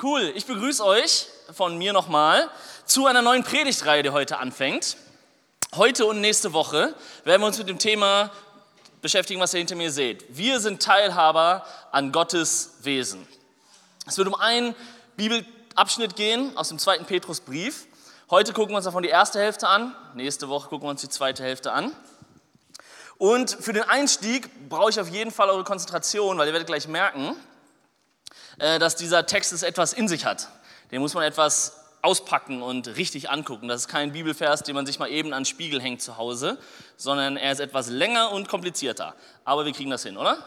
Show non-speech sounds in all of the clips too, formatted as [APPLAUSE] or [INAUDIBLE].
Cool, ich begrüße euch von mir nochmal zu einer neuen Predigtreihe, die heute anfängt. Heute und nächste Woche werden wir uns mit dem Thema beschäftigen, was ihr hinter mir seht. Wir sind Teilhaber an Gottes Wesen. Es wird um einen Bibelabschnitt gehen aus dem zweiten Petrusbrief. Heute gucken wir uns davon die erste Hälfte an, nächste Woche gucken wir uns die zweite Hälfte an. Und für den Einstieg brauche ich auf jeden Fall eure Konzentration, weil ihr werdet gleich merken, dass dieser Text es etwas in sich hat. Den muss man etwas auspacken und richtig angucken. Das ist kein Bibelvers, den man sich mal eben an den Spiegel hängt zu Hause, sondern er ist etwas länger und komplizierter. Aber wir kriegen das hin, oder?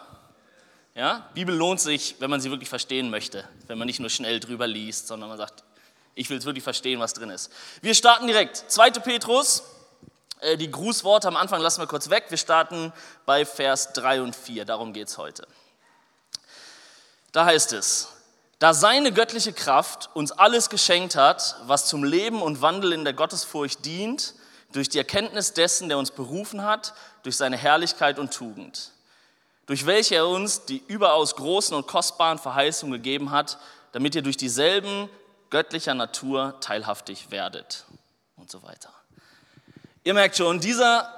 Ja? Bibel lohnt sich, wenn man sie wirklich verstehen möchte, wenn man nicht nur schnell drüber liest, sondern man sagt, ich will es wirklich verstehen, was drin ist. Wir starten direkt. 2. Petrus, äh, die Grußworte am Anfang lassen wir kurz weg. Wir starten bei Vers 3 und 4, darum geht es heute. Da heißt es, da seine göttliche Kraft uns alles geschenkt hat, was zum Leben und Wandel in der Gottesfurcht dient, durch die Erkenntnis dessen, der uns berufen hat, durch seine Herrlichkeit und Tugend, durch welche er uns die überaus großen und kostbaren Verheißungen gegeben hat, damit ihr durch dieselben göttlicher Natur teilhaftig werdet und so weiter. Ihr merkt schon, dieser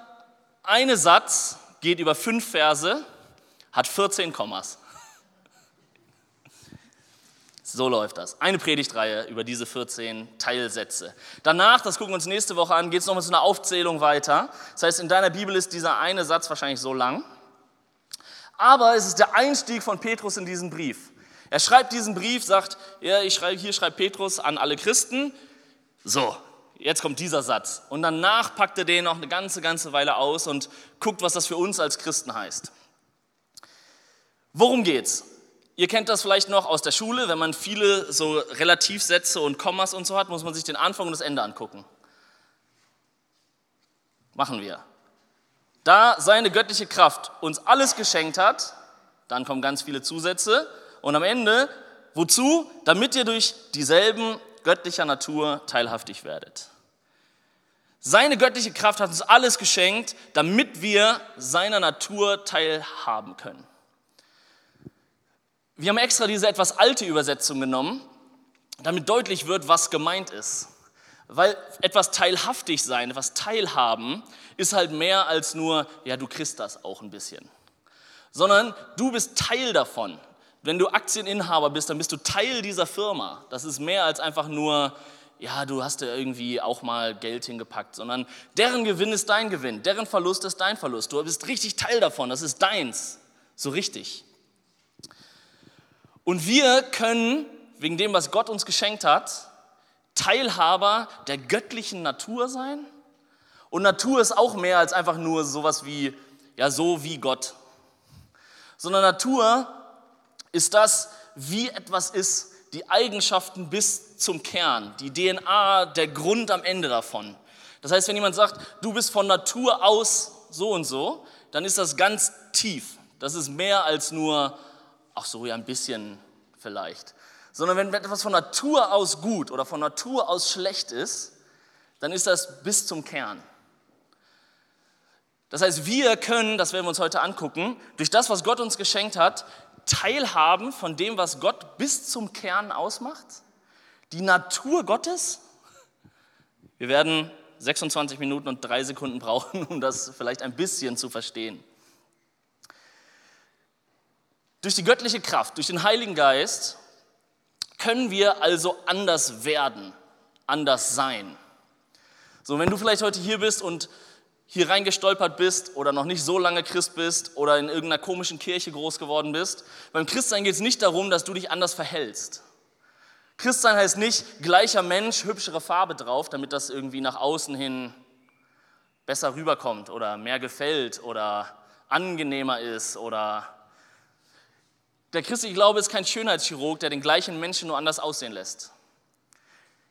eine Satz geht über fünf Verse, hat 14 Kommas. So läuft das. Eine Predigtreihe über diese 14 Teilsätze. Danach, das gucken wir uns nächste Woche an, geht es noch mit einer Aufzählung weiter. Das heißt, in deiner Bibel ist dieser eine Satz wahrscheinlich so lang. Aber es ist der Einstieg von Petrus in diesen Brief. Er schreibt diesen Brief, sagt, ja, ich schreibe, hier schreibt Petrus an alle Christen. So, jetzt kommt dieser Satz. Und danach packt er den noch eine ganze, ganze Weile aus und guckt, was das für uns als Christen heißt. Worum geht's? Ihr kennt das vielleicht noch aus der Schule, wenn man viele so Relativsätze und Kommas und so hat, muss man sich den Anfang und das Ende angucken. Machen wir. Da seine göttliche Kraft uns alles geschenkt hat, dann kommen ganz viele Zusätze und am Ende, wozu? Damit ihr durch dieselben göttlicher Natur teilhaftig werdet. Seine göttliche Kraft hat uns alles geschenkt, damit wir seiner Natur teilhaben können. Wir haben extra diese etwas alte Übersetzung genommen, damit deutlich wird, was gemeint ist. Weil etwas teilhaftig sein, etwas teilhaben, ist halt mehr als nur, ja, du kriegst das auch ein bisschen. Sondern du bist Teil davon. Wenn du Aktieninhaber bist, dann bist du Teil dieser Firma. Das ist mehr als einfach nur, ja, du hast ja irgendwie auch mal Geld hingepackt, sondern deren Gewinn ist dein Gewinn, deren Verlust ist dein Verlust. Du bist richtig Teil davon, das ist deins. So richtig. Und wir können, wegen dem, was Gott uns geschenkt hat, Teilhaber der göttlichen Natur sein. Und Natur ist auch mehr als einfach nur sowas wie, ja, so wie Gott. Sondern Natur ist das, wie etwas ist, die Eigenschaften bis zum Kern, die DNA, der Grund am Ende davon. Das heißt, wenn jemand sagt, du bist von Natur aus so und so, dann ist das ganz tief. Das ist mehr als nur ach so, ja, ein bisschen vielleicht. Sondern wenn etwas von Natur aus gut oder von Natur aus schlecht ist, dann ist das bis zum Kern. Das heißt, wir können, das werden wir uns heute angucken, durch das, was Gott uns geschenkt hat, teilhaben von dem, was Gott bis zum Kern ausmacht. Die Natur Gottes. Wir werden 26 Minuten und drei Sekunden [LAUGHS] brauchen, um das vielleicht ein bisschen zu verstehen. Durch die göttliche Kraft, durch den Heiligen Geist können wir also anders werden, anders sein. So, wenn du vielleicht heute hier bist und hier reingestolpert bist oder noch nicht so lange Christ bist oder in irgendeiner komischen Kirche groß geworden bist, beim Christsein geht es nicht darum, dass du dich anders verhältst. Christsein heißt nicht gleicher Mensch, hübschere Farbe drauf, damit das irgendwie nach außen hin besser rüberkommt oder mehr gefällt oder angenehmer ist oder der christliche Glaube ist kein Schönheitschirurg, der den gleichen Menschen nur anders aussehen lässt.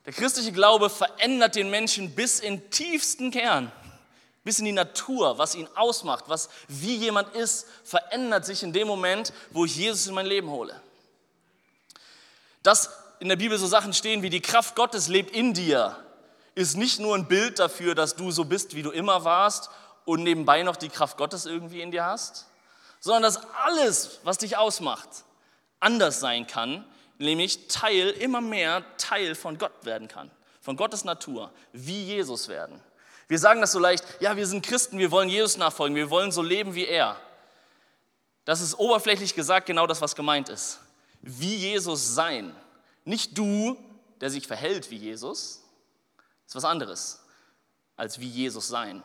Der christliche Glaube verändert den Menschen bis in tiefsten Kern, bis in die Natur, was ihn ausmacht, was wie jemand ist, verändert sich in dem Moment, wo ich Jesus in mein Leben hole. Dass in der Bibel so Sachen stehen wie die Kraft Gottes lebt in dir, ist nicht nur ein Bild dafür, dass du so bist, wie du immer warst und nebenbei noch die Kraft Gottes irgendwie in dir hast, sondern dass alles, was dich ausmacht, anders sein kann, nämlich Teil, immer mehr Teil von Gott werden kann, von Gottes Natur, wie Jesus werden. Wir sagen das so leicht, ja, wir sind Christen, wir wollen Jesus nachfolgen, wir wollen so leben wie er. Das ist oberflächlich gesagt genau das, was gemeint ist. Wie Jesus sein. Nicht du, der sich verhält wie Jesus, ist was anderes als wie Jesus sein.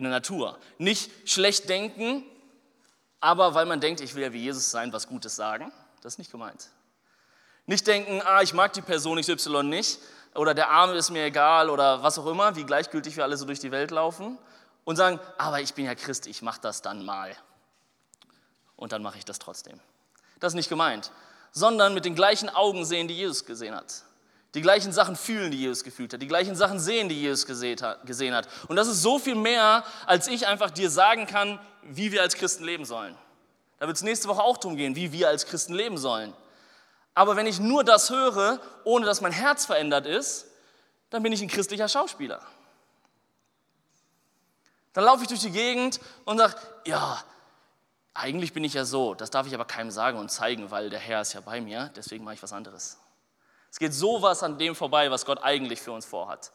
In der Natur. Nicht schlecht denken, aber weil man denkt, ich will ja wie Jesus sein, was Gutes sagen. Das ist nicht gemeint. Nicht denken, ah, ich mag die Person XY nicht oder der Arme ist mir egal oder was auch immer, wie gleichgültig wir alle so durch die Welt laufen und sagen, aber ich bin ja Christ, ich mache das dann mal. Und dann mache ich das trotzdem. Das ist nicht gemeint, sondern mit den gleichen Augen sehen, die Jesus gesehen hat. Die gleichen Sachen fühlen, die Jesus gefühlt hat. Die gleichen Sachen sehen, die Jesus gesehen hat. Und das ist so viel mehr, als ich einfach dir sagen kann, wie wir als Christen leben sollen. Da wird es nächste Woche auch darum gehen, wie wir als Christen leben sollen. Aber wenn ich nur das höre, ohne dass mein Herz verändert ist, dann bin ich ein christlicher Schauspieler. Dann laufe ich durch die Gegend und sage, ja, eigentlich bin ich ja so, das darf ich aber keinem sagen und zeigen, weil der Herr ist ja bei mir, deswegen mache ich was anderes. Es geht sowas an dem vorbei, was Gott eigentlich für uns vorhat.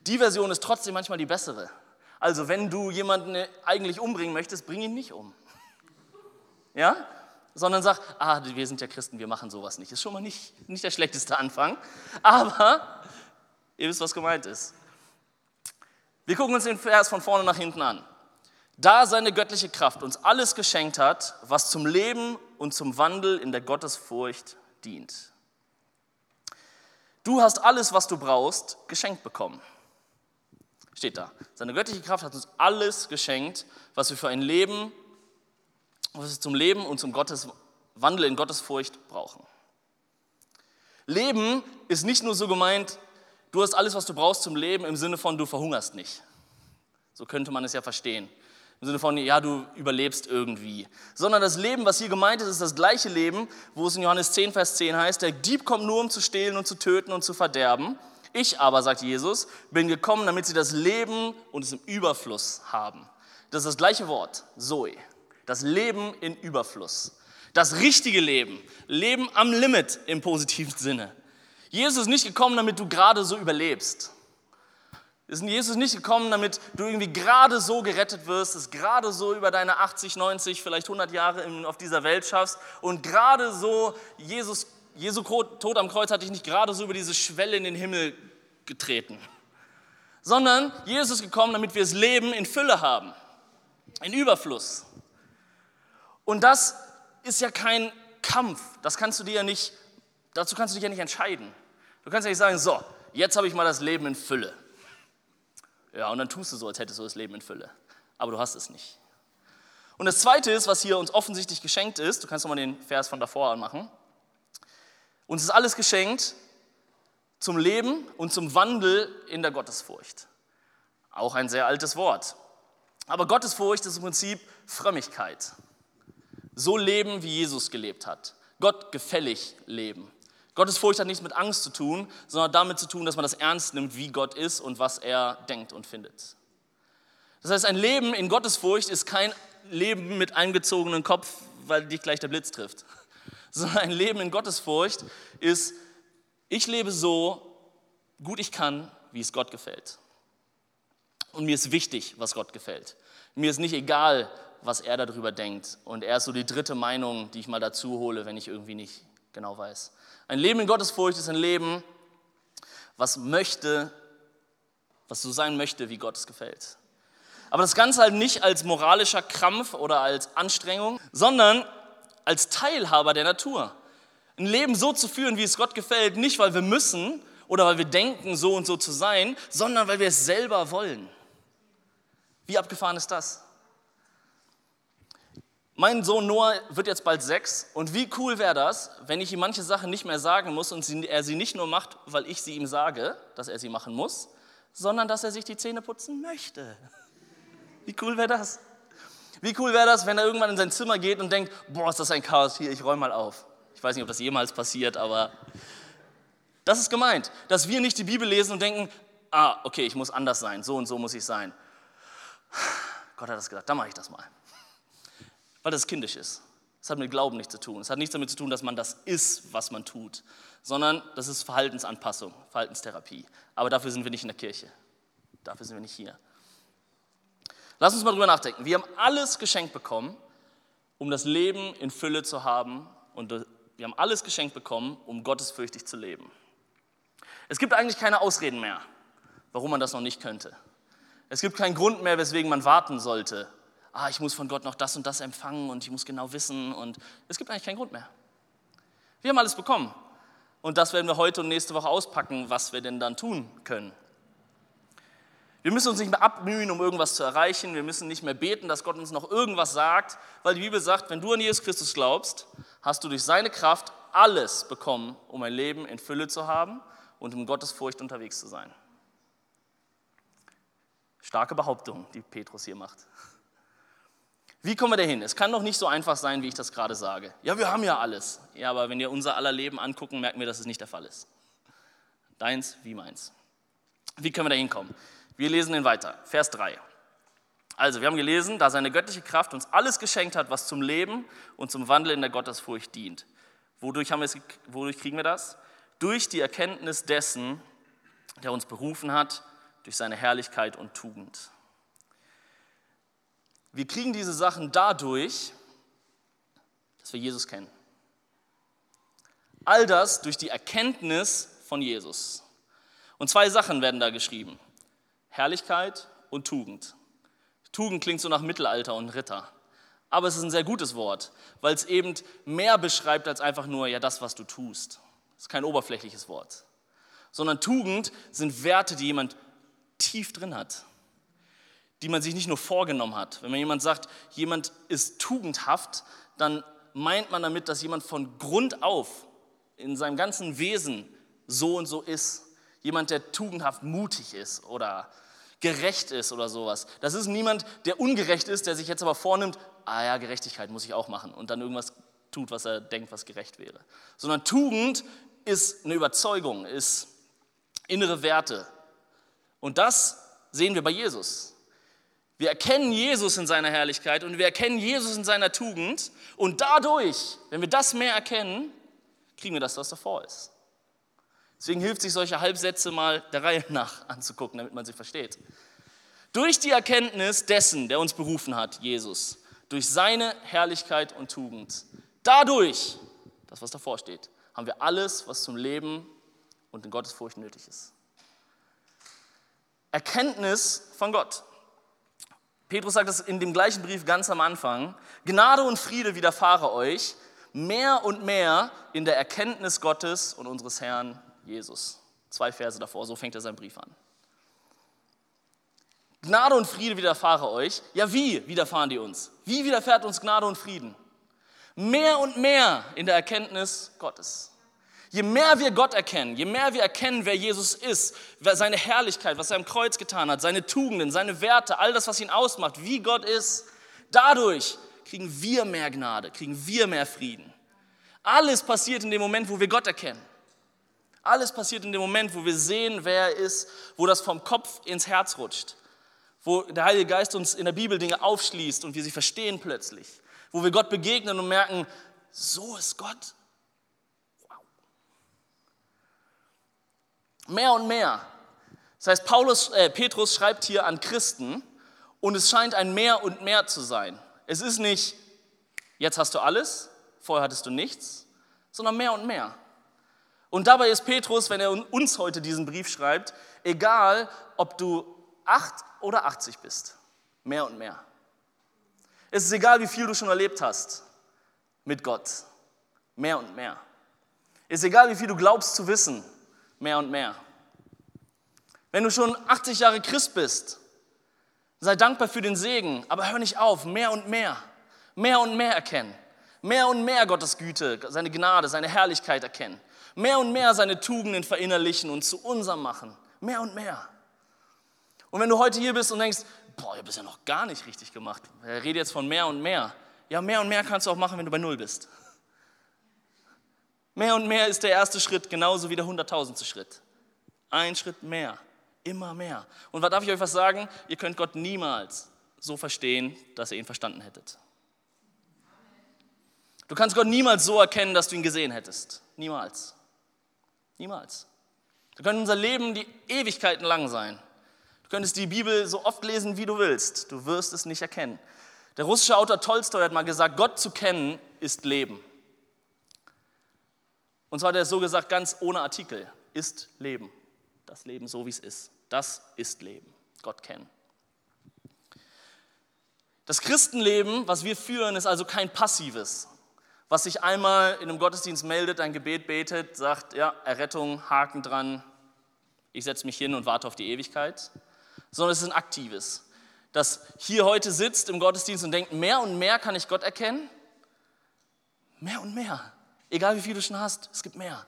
Die Version ist trotzdem manchmal die bessere. Also wenn du jemanden eigentlich umbringen möchtest, bring ihn nicht um. [LAUGHS] Ja? Sondern sag, ah, wir sind ja Christen, wir machen sowas nicht. Ist schon mal nicht, nicht der schlechteste Anfang. [LAUGHS] Aber ihr wisst, was gemeint ist. Wir gucken uns den Vers von vorne nach hinten an. Da seine göttliche Kraft uns alles geschenkt hat, was zum Leben und zum Wandel in der Gottesfurcht dient. Du hast alles, was du brauchst, geschenkt bekommen. Steht da. Seine göttliche Kraft hat uns alles geschenkt, was wir für ein Leben, was wir zum Leben und zum Gottes, Wandel in Gottesfurcht brauchen. Leben ist nicht nur so gemeint, du hast alles, was du brauchst zum Leben, im Sinne von, du verhungerst nicht. So könnte man es ja verstehen. Im Sinne von, ja, du überlebst irgendwie. Sondern das Leben, was hier gemeint ist, ist das gleiche Leben, wo es in Johannes 10, Vers 10 heißt, der Dieb kommt nur, um zu stehlen und zu töten und zu verderben. Ich aber, sagt Jesus, bin gekommen, damit sie das Leben und es im Überfluss haben. Das ist das gleiche Wort, Zoe. Das Leben in Überfluss. Das richtige Leben. Leben am Limit im positiven Sinne. Jesus ist nicht gekommen, damit du gerade so überlebst. Ist Jesus nicht gekommen, damit du irgendwie gerade so gerettet wirst, es gerade so über deine 80, 90, vielleicht 100 Jahre auf dieser Welt schaffst und gerade so Jesus, Jesu Tod am Kreuz hat dich nicht gerade so über diese Schwelle in den Himmel getreten, sondern Jesus ist gekommen, damit wir das Leben in Fülle haben, in Überfluss. Und das ist ja kein Kampf, das kannst du dir ja nicht, dazu kannst du dich ja nicht entscheiden. Du kannst ja nicht sagen, so, jetzt habe ich mal das Leben in Fülle. Ja, und dann tust du so, als hättest du das Leben in Fülle. Aber du hast es nicht. Und das Zweite ist, was hier uns offensichtlich geschenkt ist, du kannst nochmal den Vers von davor anmachen. Uns ist alles geschenkt zum Leben und zum Wandel in der Gottesfurcht. Auch ein sehr altes Wort. Aber Gottesfurcht ist im Prinzip Frömmigkeit. So leben, wie Jesus gelebt hat. Gott gefällig leben. Gottes Furcht hat nichts mit Angst zu tun, sondern damit zu tun, dass man das ernst nimmt, wie Gott ist und was er denkt und findet. Das heißt, ein Leben in Gottes Furcht ist kein Leben mit eingezogenem Kopf, weil dich gleich der Blitz trifft, [LAUGHS] sondern ein Leben in Gottes Furcht ist, ich lebe so gut ich kann, wie es Gott gefällt. Und mir ist wichtig, was Gott gefällt. Mir ist nicht egal, was er darüber denkt. Und er ist so die dritte Meinung, die ich mal dazu hole, wenn ich irgendwie nicht genau weiß. Ein Leben in Gottesfurcht ist ein Leben, was möchte, was so sein möchte, wie Gott es gefällt. Aber das Ganze halt nicht als moralischer Krampf oder als Anstrengung, sondern als Teilhaber der Natur. Ein Leben so zu führen, wie es Gott gefällt, nicht weil wir müssen oder weil wir denken, so und so zu sein, sondern weil wir es selber wollen. Wie abgefahren ist das? Mein Sohn Noah wird jetzt bald sechs und wie cool wäre das, wenn ich ihm manche Sachen nicht mehr sagen muss und er sie nicht nur macht, weil ich sie ihm sage, dass er sie machen muss, sondern dass er sich die Zähne putzen möchte. Wie cool wäre das? Wie cool wäre das, wenn er irgendwann in sein Zimmer geht und denkt, boah, ist das ein Chaos hier, ich räume mal auf. Ich weiß nicht, ob das jemals passiert, aber das ist gemeint, dass wir nicht die Bibel lesen und denken, ah, okay, ich muss anders sein, so und so muss ich sein. Gott hat das gesagt, dann mache ich das mal weil das kindisch ist. Das hat mit Glauben nichts zu tun. Es hat nichts damit zu tun, dass man das ist, was man tut, sondern das ist Verhaltensanpassung, Verhaltenstherapie. Aber dafür sind wir nicht in der Kirche. Dafür sind wir nicht hier. Lass uns mal drüber nachdenken. Wir haben alles geschenkt bekommen, um das Leben in Fülle zu haben und wir haben alles geschenkt bekommen, um gottesfürchtig zu leben. Es gibt eigentlich keine Ausreden mehr, warum man das noch nicht könnte. Es gibt keinen Grund mehr, weswegen man warten sollte. Ah, ich muss von Gott noch das und das empfangen und ich muss genau wissen und es gibt eigentlich keinen Grund mehr. Wir haben alles bekommen und das werden wir heute und nächste Woche auspacken, was wir denn dann tun können. Wir müssen uns nicht mehr abmühen, um irgendwas zu erreichen. Wir müssen nicht mehr beten, dass Gott uns noch irgendwas sagt, weil die Bibel sagt, wenn du an Jesus Christus glaubst, hast du durch seine Kraft alles bekommen, um ein Leben in Fülle zu haben und um Gottesfurcht unterwegs zu sein. Starke Behauptung, die Petrus hier macht. Wie kommen wir dahin? Es kann doch nicht so einfach sein, wie ich das gerade sage. Ja, wir haben ja alles. Ja, aber wenn wir unser aller Leben angucken, merken wir, dass es nicht der Fall ist. Deins wie meins. Wie können wir da hinkommen? Wir lesen ihn weiter. Vers 3. Also, wir haben gelesen, da seine göttliche Kraft uns alles geschenkt hat, was zum Leben und zum Wandel in der Gottesfurcht dient. Wodurch, haben wir es, wodurch kriegen wir das? Durch die Erkenntnis dessen, der uns berufen hat, durch seine Herrlichkeit und Tugend. Wir kriegen diese Sachen dadurch, dass wir Jesus kennen. All das durch die Erkenntnis von Jesus. Und zwei Sachen werden da geschrieben. Herrlichkeit und Tugend. Tugend klingt so nach Mittelalter und Ritter. Aber es ist ein sehr gutes Wort, weil es eben mehr beschreibt als einfach nur ja das, was du tust. Das ist kein oberflächliches Wort. Sondern Tugend sind Werte, die jemand tief drin hat, die man sich nicht nur vorgenommen hat. Wenn man jemand sagt, jemand ist tugendhaft, dann meint man damit, dass jemand von Grund auf in seinem ganzen Wesen so und so ist. Jemand, der tugendhaft mutig ist oder gerecht ist oder sowas. Das ist niemand, der ungerecht ist, der sich jetzt aber vornimmt, ah ja, Gerechtigkeit muss ich auch machen und dann irgendwas tut, was er denkt, was gerecht wäre. Sondern Tugend ist eine Überzeugung, ist innere Werte. Und das sehen wir bei Jesus. Wir erkennen Jesus in seiner Herrlichkeit und wir erkennen Jesus in seiner Tugend und dadurch, wenn wir das mehr erkennen, kriegen wir das, was davor ist. Deswegen hilft sich solche Halbsätze mal der Reihe nach anzugucken, damit man sie versteht. Durch die Erkenntnis dessen, der uns berufen hat, Jesus, durch seine Herrlichkeit und Tugend, dadurch, das was davor steht, haben wir alles, was zum Leben und in Gottes Furcht nötig ist. Erkenntnis von Gott. Petrus sagt es in dem gleichen Brief ganz am Anfang. Gnade und Friede widerfahre euch mehr und mehr in der Erkenntnis Gottes und unseres Herrn Jesus. Zwei Verse davor, so fängt er seinen Brief an. Gnade und Friede widerfahre euch. Ja, wie widerfahren die uns? Wie widerfährt uns Gnade und Frieden? Mehr und mehr in der Erkenntnis Gottes. Je mehr wir Gott erkennen, je mehr wir erkennen, wer Jesus ist, seine Herrlichkeit, was er am Kreuz getan hat, seine Tugenden, seine Werte, all das, was ihn ausmacht, wie Gott ist, dadurch kriegen wir mehr Gnade, kriegen wir mehr Frieden. Alles passiert in dem Moment, wo wir Gott erkennen. Alles passiert in dem Moment, wo wir sehen, wer er ist, wo das vom Kopf ins Herz rutscht, wo der Heilige Geist uns in der Bibel Dinge aufschließt und wir sie verstehen plötzlich, wo wir Gott begegnen und merken, so ist Gott. Mehr und mehr. Das heißt, Paulus, äh, Petrus schreibt hier an Christen und es scheint ein Mehr und Mehr zu sein. Es ist nicht, jetzt hast du alles, vorher hattest du nichts, sondern mehr und mehr. Und dabei ist Petrus, wenn er uns heute diesen Brief schreibt, egal, ob du acht oder 80 bist, mehr und mehr. Es ist egal, wie viel du schon erlebt hast mit Gott, mehr und mehr. Es ist egal, wie viel du glaubst zu wissen, mehr und mehr. Wenn du schon 80 Jahre Christ bist, sei dankbar für den Segen, aber hör nicht auf, mehr und mehr, mehr und mehr erkennen, mehr und mehr Gottes Güte, seine Gnade, seine Herrlichkeit erkennen mehr und mehr seine Tugenden verinnerlichen und zu unserem machen. Mehr und mehr. Und wenn du heute hier bist und denkst, boah, habe es ja noch gar nicht richtig gemacht. Er redet jetzt von mehr und mehr. Ja, mehr und mehr kannst du auch machen, wenn du bei Null bist. Mehr und mehr ist der erste Schritt, genauso wie der hunderttausendste Schritt. Ein Schritt mehr, immer mehr. Und was darf ich euch was sagen? Ihr könnt Gott niemals so verstehen, dass ihr ihn verstanden hättet. Du kannst Gott niemals so erkennen, dass du ihn gesehen hättest. Niemals. Niemals. Du könntest unser Leben die Ewigkeiten lang sein. Du könntest die Bibel so oft lesen, wie du willst. Du wirst es nicht erkennen. Der russische Autor Tolstoi hat mal gesagt, Gott zu kennen ist Leben. Und zwar hat er so gesagt, ganz ohne Artikel, ist Leben. Das Leben so, wie es ist. Das ist Leben. Gott kennen. Das Christenleben, was wir führen, ist also kein passives, was sich einmal in einem Gottesdienst meldet, ein Gebet betet, sagt, ja, Errettung, Haken dran, ich setze mich hin und warte auf die Ewigkeit, sondern es ist ein aktives, das hier heute sitzt im Gottesdienst und denkt, mehr und mehr kann ich Gott erkennen, mehr und mehr, egal wie viel du schon hast, es gibt mehr.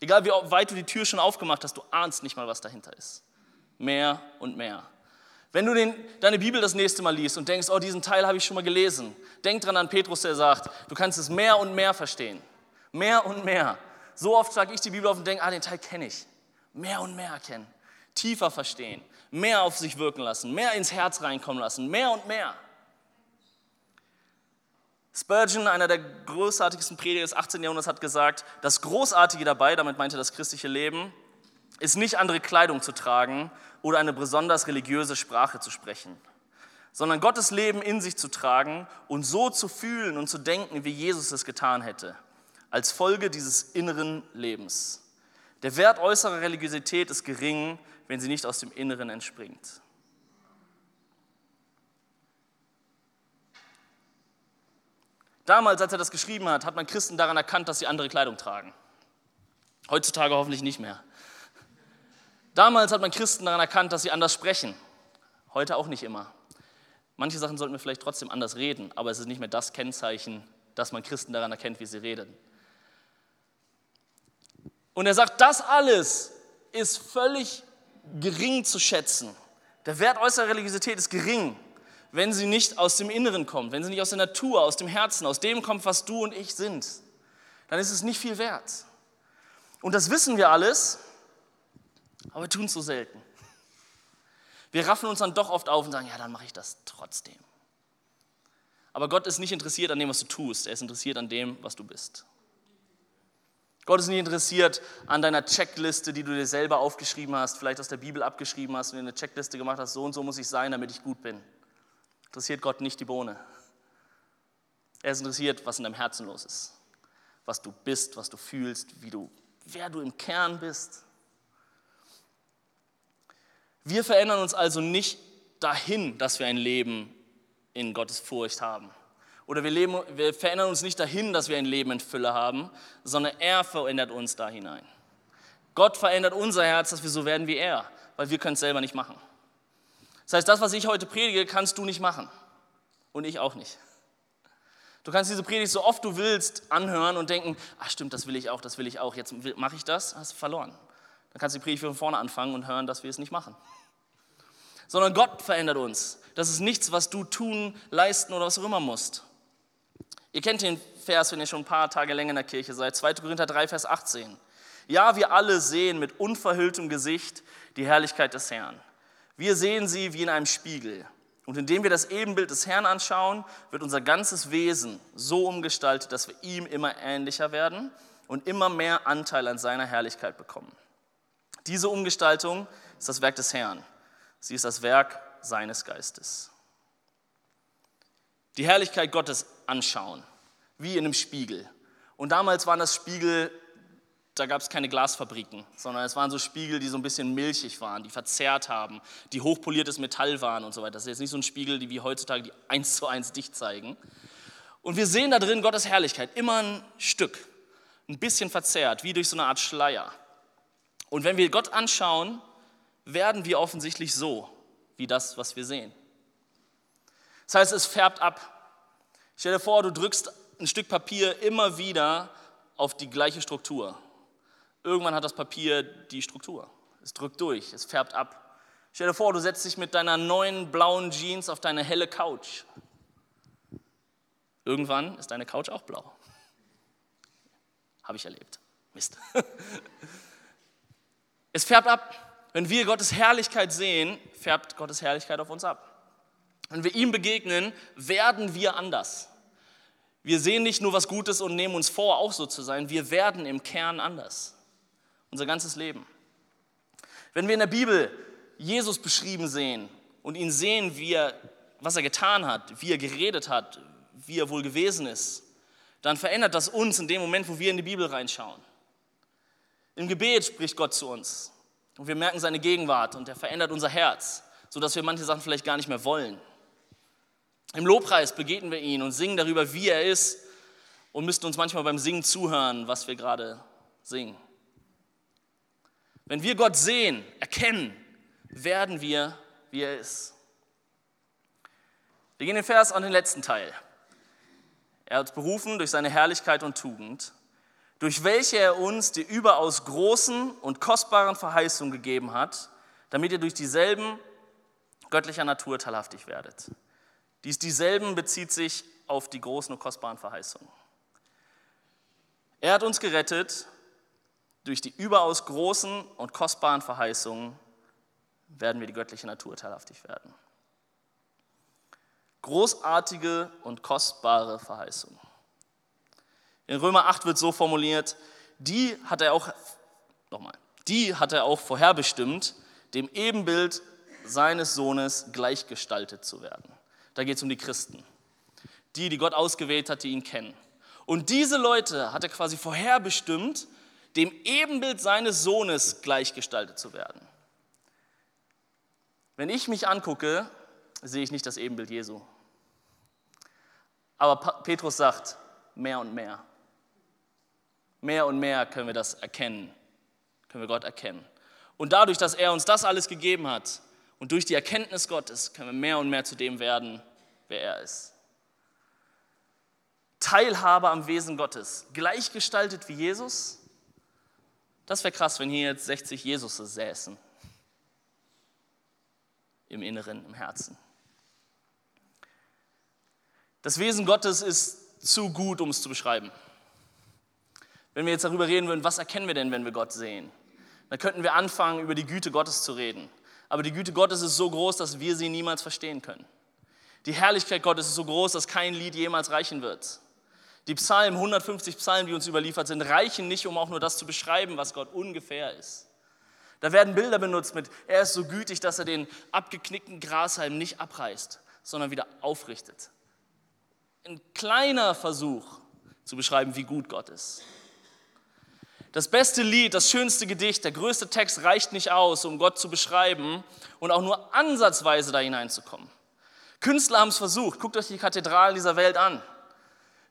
Egal wie weit du die Tür schon aufgemacht hast, du ahnst nicht mal, was dahinter ist. Mehr und mehr. Wenn du den, deine Bibel das nächste Mal liest und denkst, oh, diesen Teil habe ich schon mal gelesen, denk dran an Petrus, der sagt, du kannst es mehr und mehr verstehen. Mehr und mehr. So oft schlage ich die Bibel auf und denke, ah, den Teil kenne ich. Mehr und mehr erkennen. Tiefer verstehen. Mehr auf sich wirken lassen. Mehr ins Herz reinkommen lassen. Mehr und mehr. Spurgeon, einer der großartigsten Prediger des 18. Jahrhunderts, hat gesagt, das Großartige dabei, damit meinte das christliche Leben, ist nicht andere Kleidung zu tragen oder eine besonders religiöse Sprache zu sprechen, sondern Gottes Leben in sich zu tragen und so zu fühlen und zu denken, wie Jesus es getan hätte, als Folge dieses inneren Lebens. Der Wert äußerer Religiosität ist gering, wenn sie nicht aus dem Inneren entspringt. Damals, als er das geschrieben hat, hat man Christen daran erkannt, dass sie andere Kleidung tragen. Heutzutage hoffentlich nicht mehr. Damals hat man Christen daran erkannt, dass sie anders sprechen. Heute auch nicht immer. Manche Sachen sollten wir vielleicht trotzdem anders reden, aber es ist nicht mehr das Kennzeichen, dass man Christen daran erkennt, wie sie reden. Und er sagt, das alles ist völlig gering zu schätzen. Der Wert äußerer Religiosität ist gering, wenn sie nicht aus dem Inneren kommt, wenn sie nicht aus der Natur, aus dem Herzen, aus dem kommt, was du und ich sind. Dann ist es nicht viel wert. Und das wissen wir alles, aber wir tun es so selten. Wir raffen uns dann doch oft auf und sagen, ja, dann mache ich das trotzdem. Aber Gott ist nicht interessiert an dem, was du tust, er ist interessiert an dem, was du bist. Gott ist nicht interessiert an deiner Checkliste, die du dir selber aufgeschrieben hast, vielleicht aus der Bibel abgeschrieben hast und dir eine Checkliste gemacht hast, so und so muss ich sein, damit ich gut bin. Interessiert Gott nicht die Bohne. Er ist interessiert, was in deinem Herzen los ist, was du bist, was du fühlst, wie du, wer du im Kern bist. Wir verändern uns also nicht dahin, dass wir ein Leben in Gottes Furcht haben. Oder wir, leben, wir verändern uns nicht dahin, dass wir ein Leben in Fülle haben, sondern er verändert uns da hinein. Gott verändert unser Herz, dass wir so werden wie er, weil wir können es selber nicht machen. Das heißt, das, was ich heute predige, kannst du nicht machen. Und ich auch nicht. Du kannst diese Predigt so oft du willst anhören und denken, ach stimmt, das will ich auch, das will ich auch, jetzt mache ich das, hast du verloren. Dann kannst du die Predigt von vorne anfangen und hören, dass wir es nicht machen. Sondern Gott verändert uns. Das ist nichts, was du tun, leisten oder was auch immer musst. Ihr kennt den Vers, wenn ihr schon ein paar Tage länger in der Kirche seid. 2. Korinther 3, Vers 18. Ja, wir alle sehen mit unverhülltem Gesicht die Herrlichkeit des Herrn. Wir sehen sie wie in einem Spiegel. Und indem wir das Ebenbild des Herrn anschauen, wird unser ganzes Wesen so umgestaltet, dass wir ihm immer ähnlicher werden und immer mehr Anteil an seiner Herrlichkeit bekommen. Diese Umgestaltung ist das Werk des Herrn. Sie ist das Werk seines Geistes. Die Herrlichkeit Gottes anschauen, wie in einem Spiegel. Und damals waren das Spiegel, da gab es keine Glasfabriken, sondern es waren so Spiegel, die so ein bisschen milchig waren, die verzerrt haben, die hochpoliertes Metall waren und so weiter. Das ist jetzt nicht so ein Spiegel, die wie heutzutage die [LAUGHS] eins zu eins dicht zeigen. Und wir sehen da drin Gottes Herrlichkeit, immer ein Stück, ein bisschen verzerrt, wie durch so eine Art Schleier. Und wenn wir Gott anschauen, werden wir offensichtlich so, wie das, was wir sehen. Das heißt, es färbt ab. Stell dir vor, du drückst ein Stück Papier immer wieder auf die gleiche Struktur. Irgendwann hat das Papier die Struktur. Es drückt durch, es färbt ab. Stell dir vor, du setzt dich mit deiner neuen blauen Jeans auf deine helle Couch. Irgendwann ist deine Couch auch blau. Habe ich erlebt. Mist. [LAUGHS] Es färbt ab. Wenn wir Gottes Herrlichkeit sehen, färbt Gottes Herrlichkeit auf uns ab. Wenn wir ihm begegnen, werden wir anders. Wir sehen nicht nur was Gutes und nehmen uns vor, auch so zu sein. Wir werden im Kern anders. Unser ganzes Leben. Wenn wir in der Bibel Jesus beschrieben sehen und ihn sehen, wie er, was er getan hat, wie er geredet hat, wie er wohl gewesen ist, dann verändert das uns in dem Moment, wo wir in die Bibel reinschauen. Im Gebet spricht Gott zu uns und wir merken seine Gegenwart und er verändert unser Herz, sodass wir manche Sachen vielleicht gar nicht mehr wollen. Im Lobpreis begegnen wir ihn und singen darüber, wie er ist und müssten uns manchmal beim Singen zuhören, was wir gerade singen. Wenn wir Gott sehen, erkennen, werden wir, wie er ist. Wir gehen den Vers an den letzten Teil. Er hat berufen durch seine Herrlichkeit und Tugend, durch welche er uns die überaus großen und kostbaren Verheißungen gegeben hat, damit ihr durch dieselben göttlicher Natur teilhaftig werdet. Dies dieselben bezieht sich auf die großen und kostbaren Verheißungen. Er hat uns gerettet. Durch die überaus großen und kostbaren Verheißungen werden wir die göttliche Natur teilhaftig werden. Großartige und kostbare Verheißungen. In Römer 8 wird so formuliert, die hat er auch, nochmal, die hat er auch vorherbestimmt, dem Ebenbild seines Sohnes gleichgestaltet zu werden. Da geht es um die Christen. Die, die Gott ausgewählt hat, die ihn kennen. Und diese Leute hat er quasi vorherbestimmt, dem Ebenbild seines Sohnes gleichgestaltet zu werden. Wenn ich mich angucke, sehe ich nicht das Ebenbild Jesu. Aber Petrus sagt, mehr und mehr. Mehr und mehr können wir das erkennen, können wir Gott erkennen. Und dadurch, dass er uns das alles gegeben hat, und durch die Erkenntnis Gottes können wir mehr und mehr zu dem werden, wer er ist. Teilhabe am Wesen Gottes, gleichgestaltet wie Jesus. Das wäre krass, wenn hier jetzt 60 Jesus säßen. Im Inneren, im Herzen. Das Wesen Gottes ist zu gut, um es zu beschreiben. Wenn wir jetzt darüber reden würden, was erkennen wir denn, wenn wir Gott sehen? Dann könnten wir anfangen, über die Güte Gottes zu reden. Aber die Güte Gottes ist so groß, dass wir sie niemals verstehen können. Die Herrlichkeit Gottes ist so groß, dass kein Lied jemals reichen wird. Die Psalmen, 150 Psalmen, die uns überliefert sind, reichen nicht, um auch nur das zu beschreiben, was Gott ungefähr ist. Da werden Bilder benutzt mit, er ist so gütig, dass er den abgeknickten Grashalm nicht abreißt, sondern wieder aufrichtet. Ein kleiner Versuch zu beschreiben, wie gut Gott ist. Das beste Lied, das schönste Gedicht, der größte Text reicht nicht aus, um Gott zu beschreiben und auch nur ansatzweise da hineinzukommen. Künstler haben es versucht. Guckt euch die Kathedralen dieser Welt an.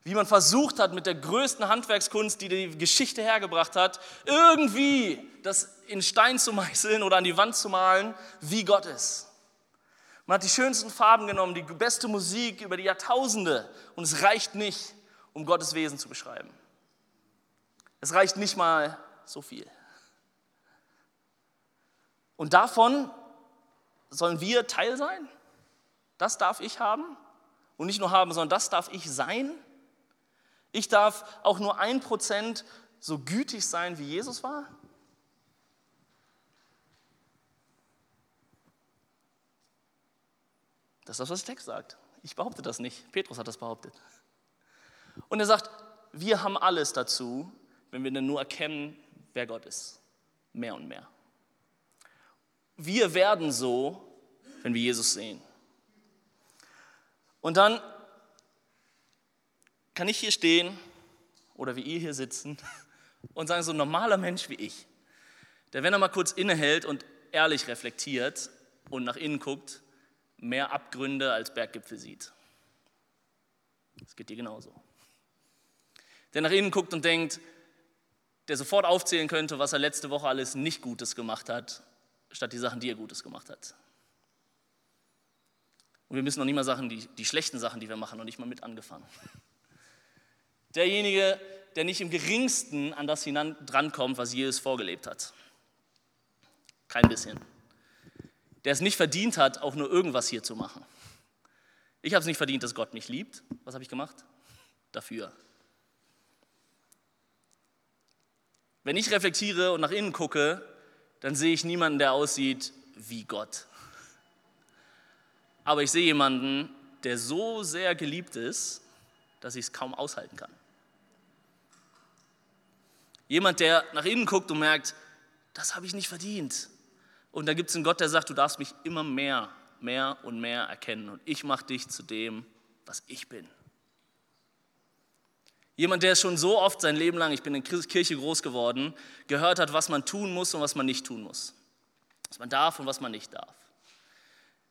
Wie man versucht hat, mit der größten Handwerkskunst, die die Geschichte hergebracht hat, irgendwie das in Stein zu meißeln oder an die Wand zu malen, wie Gott ist. Man hat die schönsten Farben genommen, die beste Musik über die Jahrtausende und es reicht nicht, um Gottes Wesen zu beschreiben. Es reicht nicht mal so viel. Und davon sollen wir Teil sein? Das darf ich haben? Und nicht nur haben, sondern das darf ich sein? Ich darf auch nur ein Prozent so gütig sein, wie Jesus war? Das ist das, was der Text sagt. Ich behaupte das nicht. Petrus hat das behauptet. Und er sagt, wir haben alles dazu, wenn wir dann nur erkennen, wer Gott ist. Mehr und mehr. Wir werden so, wenn wir Jesus sehen. Und dann kann ich hier stehen oder wie ihr hier sitzen [LAUGHS] und sagen, so ein normaler Mensch wie ich, der, wenn er mal kurz innehält und ehrlich reflektiert und nach innen guckt, mehr Abgründe als Berggipfel sieht. Das geht dir genauso. Der nach innen guckt und denkt, der sofort aufzählen könnte, was er letzte Woche alles nicht Gutes gemacht hat, statt die Sachen, die er Gutes gemacht hat. Und wir müssen noch nicht mal Sachen, die, die schlechten Sachen, die wir machen, noch nicht mal mit angefangen. Derjenige, der nicht im geringsten an das hinan drankommt, was Jesus vorgelebt hat. Kein bisschen. Der es nicht verdient hat, auch nur irgendwas hier zu machen. Ich habe es nicht verdient, dass Gott mich liebt. Was habe ich gemacht? Dafür. Wenn ich reflektiere und nach innen gucke, dann sehe ich niemanden, der aussieht wie Gott. Aber ich sehe jemanden, der so sehr geliebt ist, dass ich es kaum aushalten kann. Jemand, der nach innen guckt und merkt, das habe ich nicht verdient. Und da gibt es einen Gott, der sagt, du darfst mich immer mehr, mehr und mehr erkennen. Und ich mache dich zu dem, was ich bin. Jemand, der schon so oft sein Leben lang, ich bin in Kirche groß geworden, gehört hat, was man tun muss und was man nicht tun muss. Was man darf und was man nicht darf.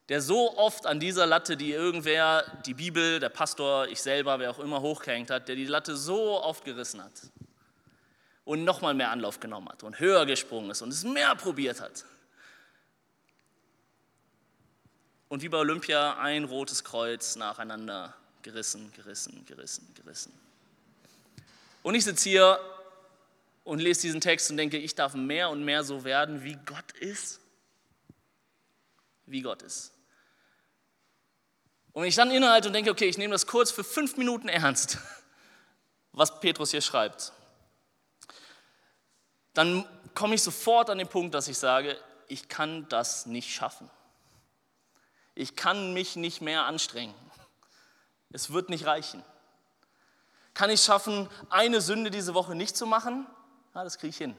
Der so oft an dieser Latte, die irgendwer, die Bibel, der Pastor, ich selber, wer auch immer hochgehängt hat, der die Latte so oft gerissen hat und nochmal mehr Anlauf genommen hat und höher gesprungen ist und es mehr probiert hat. Und wie bei Olympia ein rotes Kreuz nacheinander gerissen, gerissen, gerissen, gerissen. Und ich sitze hier und lese diesen Text und denke, ich darf mehr und mehr so werden, wie Gott ist. Wie Gott ist. Und ich dann innehalte und denke, okay, ich nehme das kurz für fünf Minuten ernst, was Petrus hier schreibt dann komme ich sofort an den Punkt, dass ich sage, ich kann das nicht schaffen. Ich kann mich nicht mehr anstrengen. Es wird nicht reichen. Kann ich schaffen, eine Sünde diese Woche nicht zu machen? Ja, das kriege ich hin.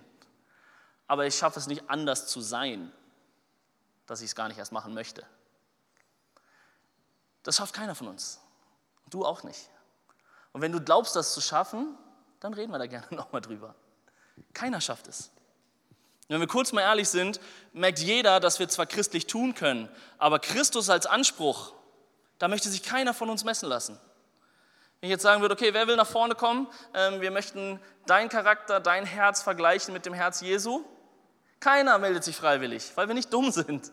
Aber ich schaffe es nicht anders zu sein, dass ich es gar nicht erst machen möchte. Das schafft keiner von uns. Du auch nicht. Und wenn du glaubst, das zu schaffen, dann reden wir da gerne [LAUGHS] nochmal drüber. Keiner schafft es. Wenn wir kurz mal ehrlich sind, merkt jeder, dass wir zwar christlich tun können, aber Christus als Anspruch, da möchte sich keiner von uns messen lassen. Wenn ich jetzt sagen würde, okay, wer will nach vorne kommen? Ähm, wir möchten deinen Charakter, dein Herz vergleichen mit dem Herz Jesu. Keiner meldet sich freiwillig, weil wir nicht dumm sind,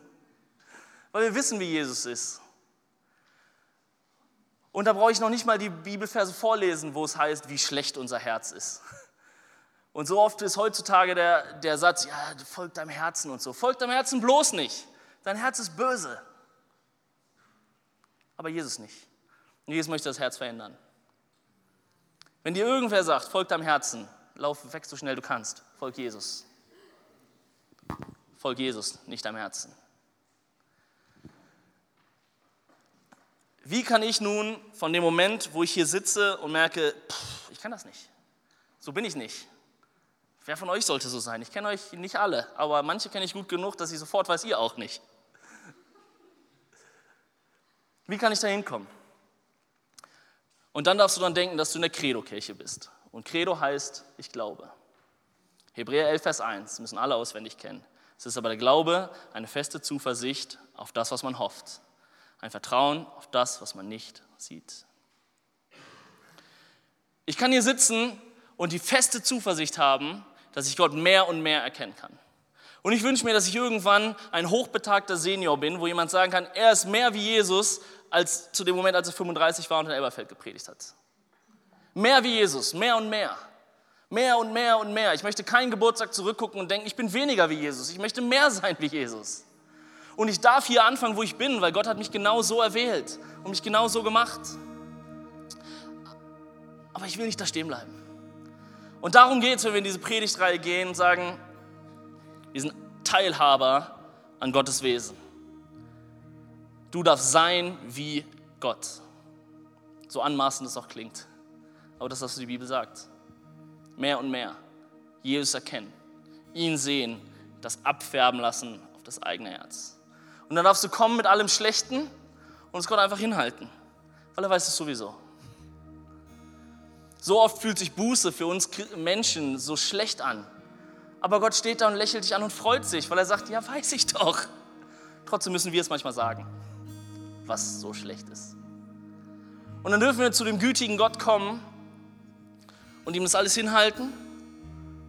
weil wir wissen, wie Jesus ist. Und da brauche ich noch nicht mal die Bibelverse vorlesen, wo es heißt, wie schlecht unser Herz ist. Und so oft ist heutzutage der, der Satz, ja, folgt deinem Herzen und so. Folgt deinem Herzen bloß nicht. Dein Herz ist böse. Aber Jesus nicht. Jesus möchte das Herz verändern. Wenn dir irgendwer sagt, folgt deinem Herzen, lauf weg so schnell du kannst. Folg Jesus. Folg Jesus, nicht deinem Herzen. Wie kann ich nun von dem Moment, wo ich hier sitze und merke, pff, ich kann das nicht. So bin ich nicht. Wer von euch sollte so sein? Ich kenne euch nicht alle, aber manche kenne ich gut genug, dass ich sofort weiß, ihr auch nicht. Wie kann ich da hinkommen? Und dann darfst du dann denken, dass du in der Credo-Kirche bist. Und Credo heißt, ich glaube. Hebräer 11, Vers 1, müssen alle auswendig kennen. Es ist aber der Glaube, eine feste Zuversicht auf das, was man hofft. Ein Vertrauen auf das, was man nicht sieht. Ich kann hier sitzen und die feste Zuversicht haben, dass ich Gott mehr und mehr erkennen kann. Und ich wünsche mir, dass ich irgendwann ein hochbetagter Senior bin, wo jemand sagen kann, er ist mehr wie Jesus als zu dem Moment, als er 35 war und in Elberfeld gepredigt hat. Mehr wie Jesus, mehr und mehr. Mehr und mehr und mehr. Ich möchte keinen Geburtstag zurückgucken und denken, ich bin weniger wie Jesus. Ich möchte mehr sein wie Jesus. Und ich darf hier anfangen, wo ich bin, weil Gott hat mich genau so erwählt und mich genau so gemacht. Aber ich will nicht da stehen bleiben. Und darum geht es, wenn wir in diese Predigtreihe gehen und sagen, wir sind Teilhaber an Gottes Wesen. Du darfst sein wie Gott. So anmaßend es auch klingt. Aber das was die Bibel sagt. Mehr und mehr. Jesus erkennen, ihn sehen, das abfärben lassen auf das eigene Herz. Und dann darfst du kommen mit allem Schlechten und es Gott einfach hinhalten, weil er weiß es sowieso. So oft fühlt sich Buße für uns Menschen so schlecht an. Aber Gott steht da und lächelt dich an und freut sich, weil er sagt, ja, weiß ich doch. Trotzdem müssen wir es manchmal sagen, was so schlecht ist. Und dann dürfen wir zu dem gütigen Gott kommen und ihm das alles hinhalten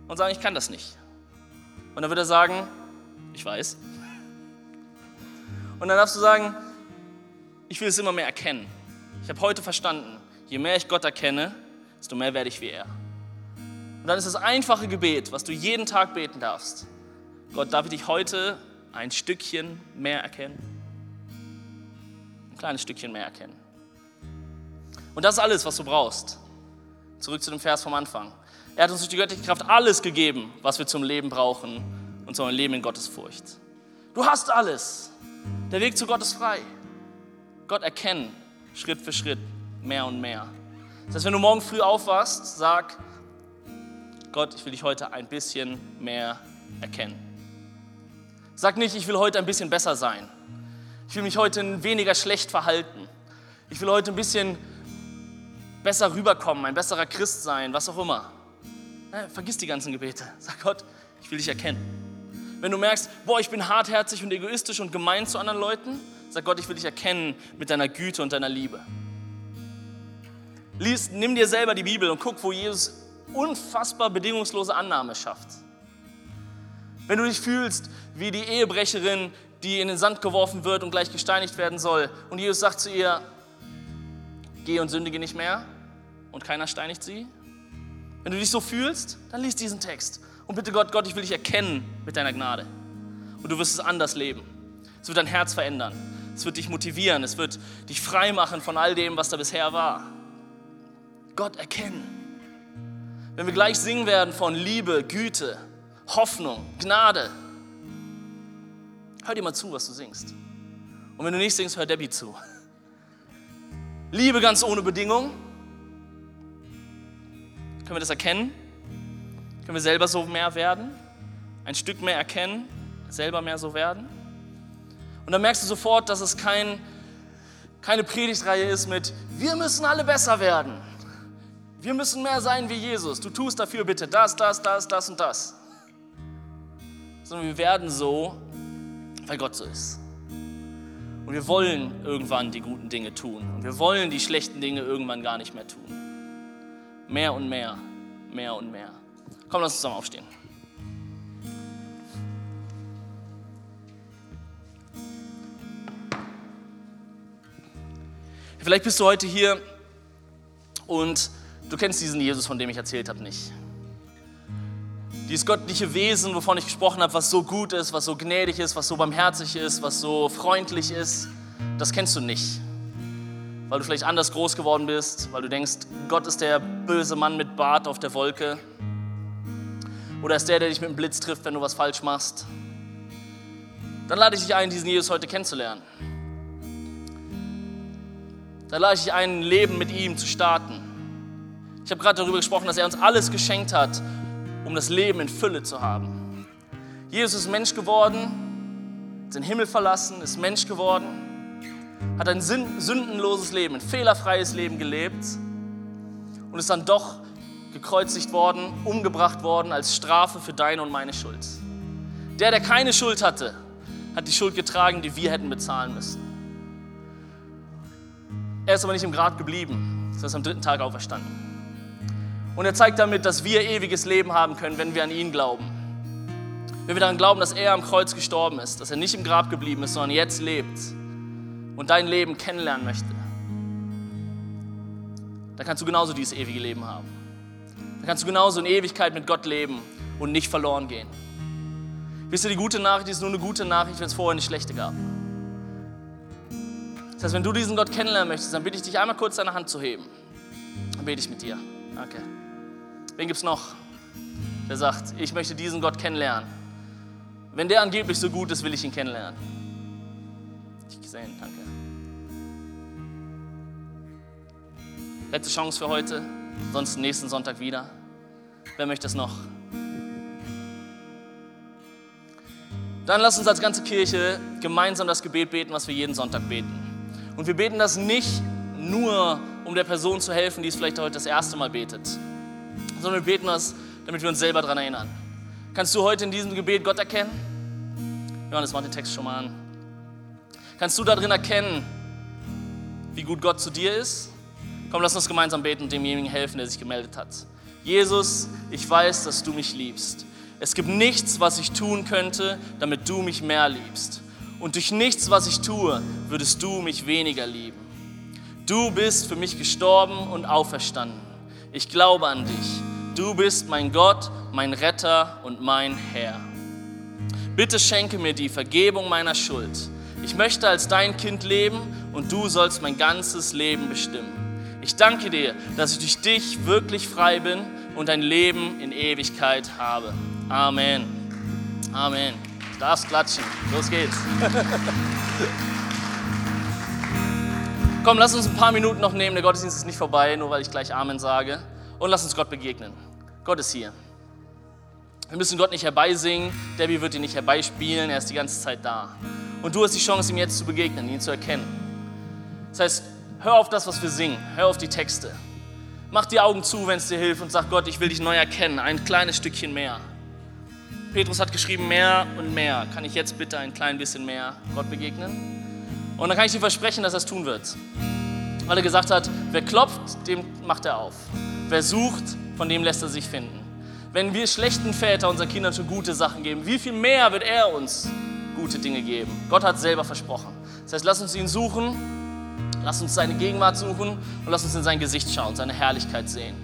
und sagen, ich kann das nicht. Und dann wird er sagen, ich weiß. Und dann darfst du sagen, ich will es immer mehr erkennen. Ich habe heute verstanden, je mehr ich Gott erkenne, desto mehr werde ich wie er. Und dann ist das einfache Gebet, was du jeden Tag beten darfst. Gott, darf ich dich heute ein Stückchen mehr erkennen? Ein kleines Stückchen mehr erkennen. Und das ist alles, was du brauchst. Zurück zu dem Vers vom Anfang. Er hat uns durch die göttliche Kraft alles gegeben, was wir zum Leben brauchen und zum Leben in Gottes Furcht. Du hast alles. Der Weg zu Gott ist frei. Gott erkennen, Schritt für Schritt, mehr und mehr. Das heißt, wenn du morgen früh aufwachst, sag, Gott, ich will dich heute ein bisschen mehr erkennen. Sag nicht, ich will heute ein bisschen besser sein. Ich will mich heute weniger schlecht verhalten. Ich will heute ein bisschen besser rüberkommen, ein besserer Christ sein, was auch immer. Vergiss die ganzen Gebete. Sag Gott, ich will dich erkennen. Wenn du merkst, boah, ich bin hartherzig und egoistisch und gemein zu anderen Leuten, sag Gott, ich will dich erkennen mit deiner Güte und deiner Liebe. Lies, nimm dir selber die Bibel und guck, wo Jesus unfassbar bedingungslose Annahme schafft. Wenn du dich fühlst wie die Ehebrecherin, die in den Sand geworfen wird und gleich gesteinigt werden soll, und Jesus sagt zu ihr, geh und sündige nicht mehr und keiner steinigt sie. Wenn du dich so fühlst, dann lies diesen Text. Und bitte Gott, Gott, ich will dich erkennen mit deiner Gnade. Und du wirst es anders leben. Es wird dein Herz verändern. Es wird dich motivieren. Es wird dich frei machen von all dem, was da bisher war. Gott erkennen. Wenn wir gleich singen werden von Liebe, Güte, Hoffnung, Gnade, hör dir mal zu, was du singst. Und wenn du nicht singst, hör Debbie zu. Liebe ganz ohne Bedingung. Können wir das erkennen? Können wir selber so mehr werden? Ein Stück mehr erkennen, selber mehr so werden? Und dann merkst du sofort, dass es kein, keine Predigtreihe ist mit, wir müssen alle besser werden. Wir müssen mehr sein wie Jesus. Du tust dafür bitte das, das, das, das und das. Sondern wir werden so, weil Gott so ist. Und wir wollen irgendwann die guten Dinge tun. Und wir wollen die schlechten Dinge irgendwann gar nicht mehr tun. Mehr und mehr, mehr und mehr. Komm, lass uns zusammen aufstehen. Vielleicht bist du heute hier und Du kennst diesen Jesus, von dem ich erzählt habe, nicht. Dieses göttliche Wesen, wovon ich gesprochen habe, was so gut ist, was so gnädig ist, was so barmherzig ist, was so freundlich ist, das kennst du nicht. Weil du vielleicht anders groß geworden bist, weil du denkst, Gott ist der böse Mann mit Bart auf der Wolke. Oder ist der, der dich mit dem Blitz trifft, wenn du was falsch machst. Dann lade ich dich ein, diesen Jesus heute kennenzulernen. Dann lade ich dich ein, ein Leben mit ihm zu starten. Ich habe gerade darüber gesprochen, dass er uns alles geschenkt hat, um das Leben in Fülle zu haben. Jesus ist Mensch geworden, hat den Himmel verlassen, ist Mensch geworden, hat ein sündenloses Leben, ein fehlerfreies Leben gelebt und ist dann doch gekreuzigt worden, umgebracht worden als Strafe für deine und meine Schuld. Der, der keine Schuld hatte, hat die Schuld getragen, die wir hätten bezahlen müssen. Er ist aber nicht im Grab geblieben, sondern ist am dritten Tag auferstanden. Und er zeigt damit, dass wir ewiges Leben haben können, wenn wir an ihn glauben. Wenn wir daran glauben, dass er am Kreuz gestorben ist, dass er nicht im Grab geblieben ist, sondern jetzt lebt und dein Leben kennenlernen möchte, dann kannst du genauso dieses ewige Leben haben. Dann kannst du genauso in Ewigkeit mit Gott leben und nicht verloren gehen. Wisst ihr, die gute Nachricht ist nur eine gute Nachricht, wenn es vorher eine schlechte gab. Das heißt, wenn du diesen Gott kennenlernen möchtest, dann bitte ich dich einmal kurz deine Hand zu heben. Dann bete ich mit dir. Danke. Wen gibt es noch, der sagt, ich möchte diesen Gott kennenlernen? Wenn der angeblich so gut ist, will ich ihn kennenlernen. Ich gesehen, danke. Letzte Chance für heute, sonst nächsten Sonntag wieder. Wer möchte es noch? Dann lass uns als ganze Kirche gemeinsam das Gebet beten, was wir jeden Sonntag beten. Und wir beten das nicht nur, um der Person zu helfen, die es vielleicht heute das erste Mal betet, sondern wir beten das, damit wir uns selber daran erinnern. Kannst du heute in diesem Gebet Gott erkennen? Johannes, mach den Text schon mal an. Kannst du darin erkennen, wie gut Gott zu dir ist? Komm, lass uns gemeinsam beten und demjenigen helfen, der sich gemeldet hat. Jesus, ich weiß, dass du mich liebst. Es gibt nichts, was ich tun könnte, damit du mich mehr liebst. Und durch nichts, was ich tue, würdest du mich weniger lieben. Du bist für mich gestorben und auferstanden. Ich glaube an dich. Du bist mein Gott, mein Retter und mein Herr. Bitte schenke mir die Vergebung meiner Schuld. Ich möchte als dein Kind leben und du sollst mein ganzes Leben bestimmen. Ich danke dir, dass ich durch dich wirklich frei bin und ein Leben in Ewigkeit habe. Amen. Amen. Du darfst klatschen. Los geht's. [LAUGHS] Komm, lass uns ein paar Minuten noch nehmen. Der Gottesdienst ist nicht vorbei, nur weil ich gleich Amen sage. Und lass uns Gott begegnen. Gott ist hier. Wir müssen Gott nicht herbeisingen. Debbie wird ihn nicht herbeispielen. Er ist die ganze Zeit da. Und du hast die Chance, ihm jetzt zu begegnen, ihn zu erkennen. Das heißt, hör auf das, was wir singen. Hör auf die Texte. Mach die Augen zu, wenn es dir hilft und sag Gott, ich will dich neu erkennen. Ein kleines Stückchen mehr. Petrus hat geschrieben, mehr und mehr. Kann ich jetzt bitte ein klein bisschen mehr Gott begegnen? Und dann kann ich dir versprechen, dass er es tun wird. Weil er gesagt hat, wer klopft, dem macht er auf. Wer sucht, von dem lässt er sich finden. Wenn wir schlechten Väter unseren Kindern schon gute Sachen geben, wie viel mehr wird er uns gute Dinge geben? Gott hat selber versprochen. Das heißt, lass uns ihn suchen, lass uns seine Gegenwart suchen und lass uns in sein Gesicht schauen, seine Herrlichkeit sehen.